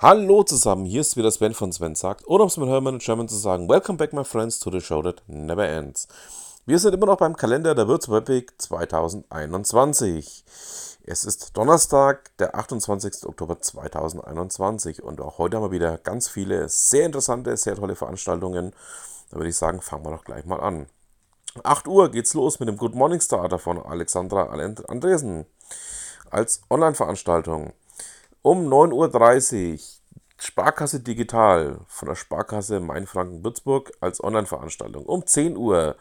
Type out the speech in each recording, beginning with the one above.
Hallo zusammen, hier ist wieder Sven von Sven sagt, oder um es mit Hermann und German zu sagen, Welcome back my friends to the show that never ends. Wir sind immer noch beim Kalender der Würzburg Week 2021. Es ist Donnerstag, der 28. Oktober 2021 und auch heute haben wir wieder ganz viele sehr interessante, sehr tolle Veranstaltungen. Da würde ich sagen, fangen wir doch gleich mal an. 8 Uhr geht's los mit dem Good Morning Starter von Alexandra Andresen als Online-Veranstaltung. Um 9.30 Uhr Sparkasse Digital von der Sparkasse Mainfranken-Würzburg als Online-Veranstaltung. Um 10 Uhr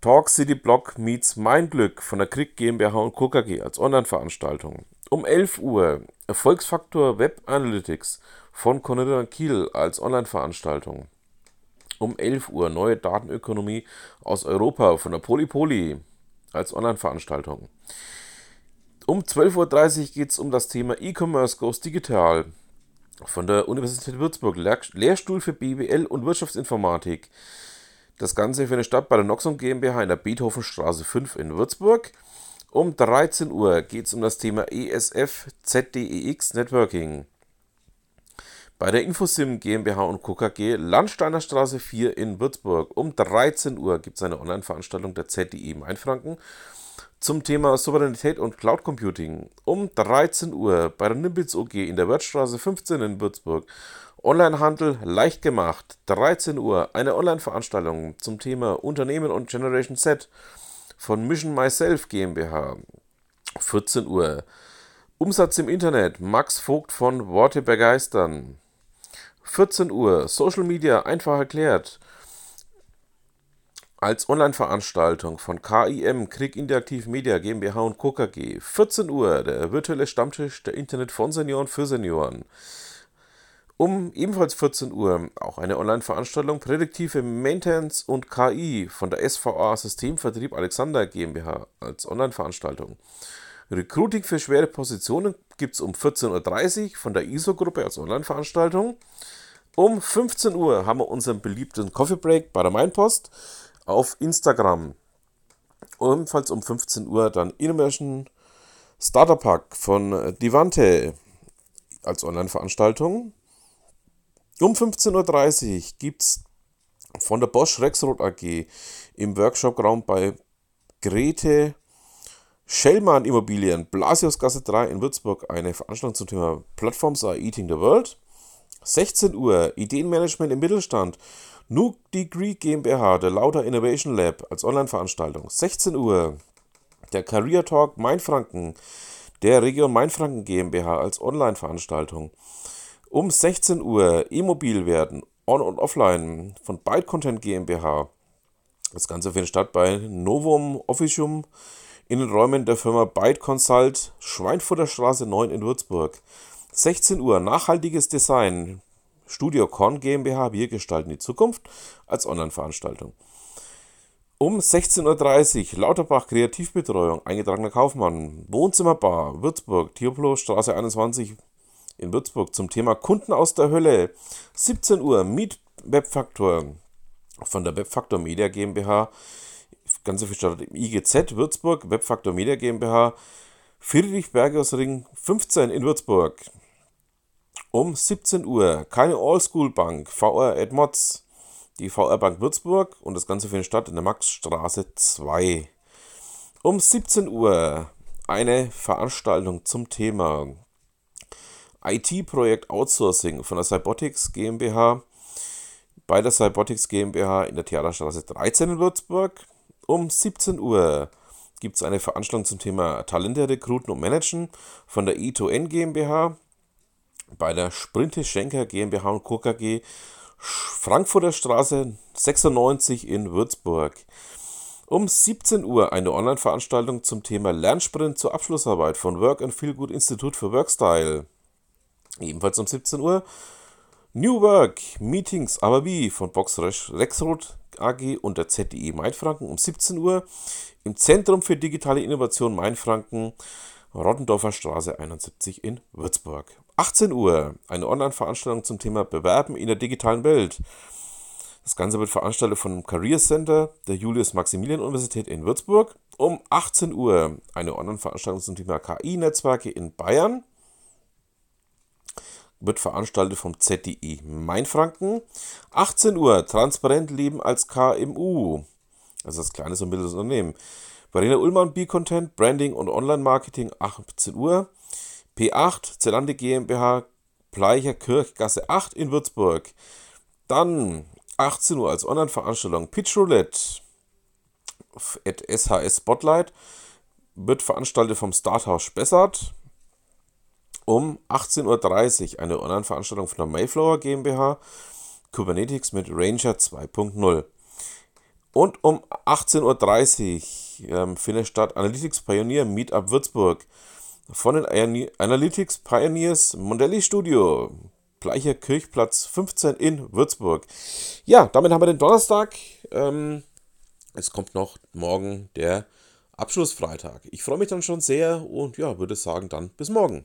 Talk City Block meets Mein Glück von der Krieg GmbH und Co. KG als Online-Veranstaltung. Um 11 Uhr Erfolgsfaktor Web Analytics von Cornelia Kiel als Online-Veranstaltung. Um 11 Uhr Neue Datenökonomie aus Europa von der Polypoly als Online-Veranstaltung. Um 12.30 Uhr geht es um das Thema E-Commerce Goes Digital von der Universität Würzburg, Lehrstuhl für BWL und Wirtschaftsinformatik. Das Ganze findet statt bei der Noxon GmbH in der Beethovenstraße 5 in Würzburg. Um 13 Uhr geht es um das Thema ESF ZDEX Networking. Bei der Infosim GmbH und Co. KG Landsteiner Straße 4 in Würzburg. Um 13 Uhr gibt es eine Online-Veranstaltung der ZDE Mainfranken zum Thema Souveränität und Cloud Computing um 13 Uhr bei der Nimbitz OG in der Wörthstraße 15 in Würzburg. Onlinehandel leicht gemacht. 13 Uhr eine Online-Veranstaltung zum Thema Unternehmen und Generation Z von Mission Myself GmbH. 14 Uhr Umsatz im Internet. Max Vogt von Worte begeistern. 14 Uhr Social Media einfach erklärt als Online-Veranstaltung von KIM, Krieg Interaktiv Media GmbH und Co. KG. 14 Uhr, der virtuelle Stammtisch der Internet von Senioren für Senioren. Um ebenfalls 14 Uhr auch eine Online-Veranstaltung Prädiktive Maintenance und KI von der SVA Systemvertrieb Alexander GmbH als Online-Veranstaltung. Recruiting für schwere Positionen gibt es um 14.30 Uhr von der ISO-Gruppe als Online-Veranstaltung. Um 15 Uhr haben wir unseren beliebten Coffee Break bei der Mainpost auf Instagram. Ebenfalls um 15 Uhr dann Innovation Starter Pack von Divante als Online-Veranstaltung. Um 15.30 Uhr gibt es von der Bosch Rexroth AG im Workshop-Raum bei Grete Schellmann Immobilien, Blasiusgasse 3 in Würzburg, eine Veranstaltung zum Thema Platforms are eating the world. 16 Uhr Ideenmanagement im Mittelstand Nuke Degree GmbH, der Lauter Innovation Lab als Online-Veranstaltung. 16 Uhr. Der Career Talk Mainfranken, der Region Mainfranken GmbH als Online-Veranstaltung. Um 16 Uhr E-Mobil werden, on und offline von Byte Content GmbH. Das Ganze findet statt bei Novum Officium in den Räumen der Firma Byte Consult, Schweinfurterstraße 9 in Würzburg. 16 Uhr. Nachhaltiges Design. Studio Korn GmbH, wir gestalten die Zukunft als Online-Veranstaltung. Um 16.30 Uhr Lauterbach Kreativbetreuung, eingetragener Kaufmann, Wohnzimmerbar, Würzburg, Tioplo, Straße 21 in Würzburg zum Thema Kunden aus der Hölle. 17 Uhr. Meet Webfaktor. Von der Webfaktor Media GmbH. Ganze gestartet im IGZ Würzburg, Webfaktor Media GmbH. Friedrich Bergersring. 15 in Würzburg um 17 Uhr. Keine All-School-Bank, VR at Mods, die VR Bank Würzburg und das Ganze findet statt in der Maxstraße 2. Um 17 Uhr. Eine Veranstaltung zum Thema IT-Projekt Outsourcing von der Cybotics GmbH. Bei der Cybotics GmbH in der Theaterstraße 13 in Würzburg. Um 17 Uhr gibt es eine Veranstaltung zum Thema Talente rekruten und managen von der I2N GmbH bei der Sprinte Schenker GmbH und Co. KG Frankfurter Straße 96 in Würzburg. Um 17 Uhr eine Online-Veranstaltung zum Thema Lernsprint zur Abschlussarbeit von Work and Feel Good Institut für Workstyle. Ebenfalls um 17 Uhr New Work Meetings, aber wie von Box Rexroth AG und der ZDE Mainfranken um 17 Uhr im Zentrum für digitale Innovation Mainfranken Rottendorfer Straße 71 in Würzburg. 18 Uhr eine Online-Veranstaltung zum Thema Bewerben in der digitalen Welt. Das Ganze wird veranstaltet vom Career Center der Julius-Maximilian-Universität in Würzburg. Um 18 Uhr eine Online-Veranstaltung zum Thema KI-Netzwerke in Bayern. wird veranstaltet vom ZDE Mainfranken. 18 Uhr, transparent leben als KMU, also das kleine und mittleres Unternehmen. Verena Ullmann, B-Content, Branding und Online-Marketing, 18 Uhr. P8, Zelande GmbH, Bleicher Kirchgasse 8 in Würzburg. Dann 18 Uhr als Online-Veranstaltung Pitch Roulette at SHS Spotlight wird veranstaltet vom Starthaus Spessart um 18.30 Uhr eine Online-Veranstaltung von der Mayflower GmbH, Kubernetes mit Ranger 2.0. Und um 18.30 Uhr ähm, findet statt Analytics Pioneer Meetup Würzburg von den Analytics Pioneers Mondelli Studio. Gleicher Kirchplatz 15 in Würzburg. Ja, damit haben wir den Donnerstag. Ähm, es kommt noch morgen der Abschlussfreitag. Ich freue mich dann schon sehr und ja, würde sagen dann bis morgen.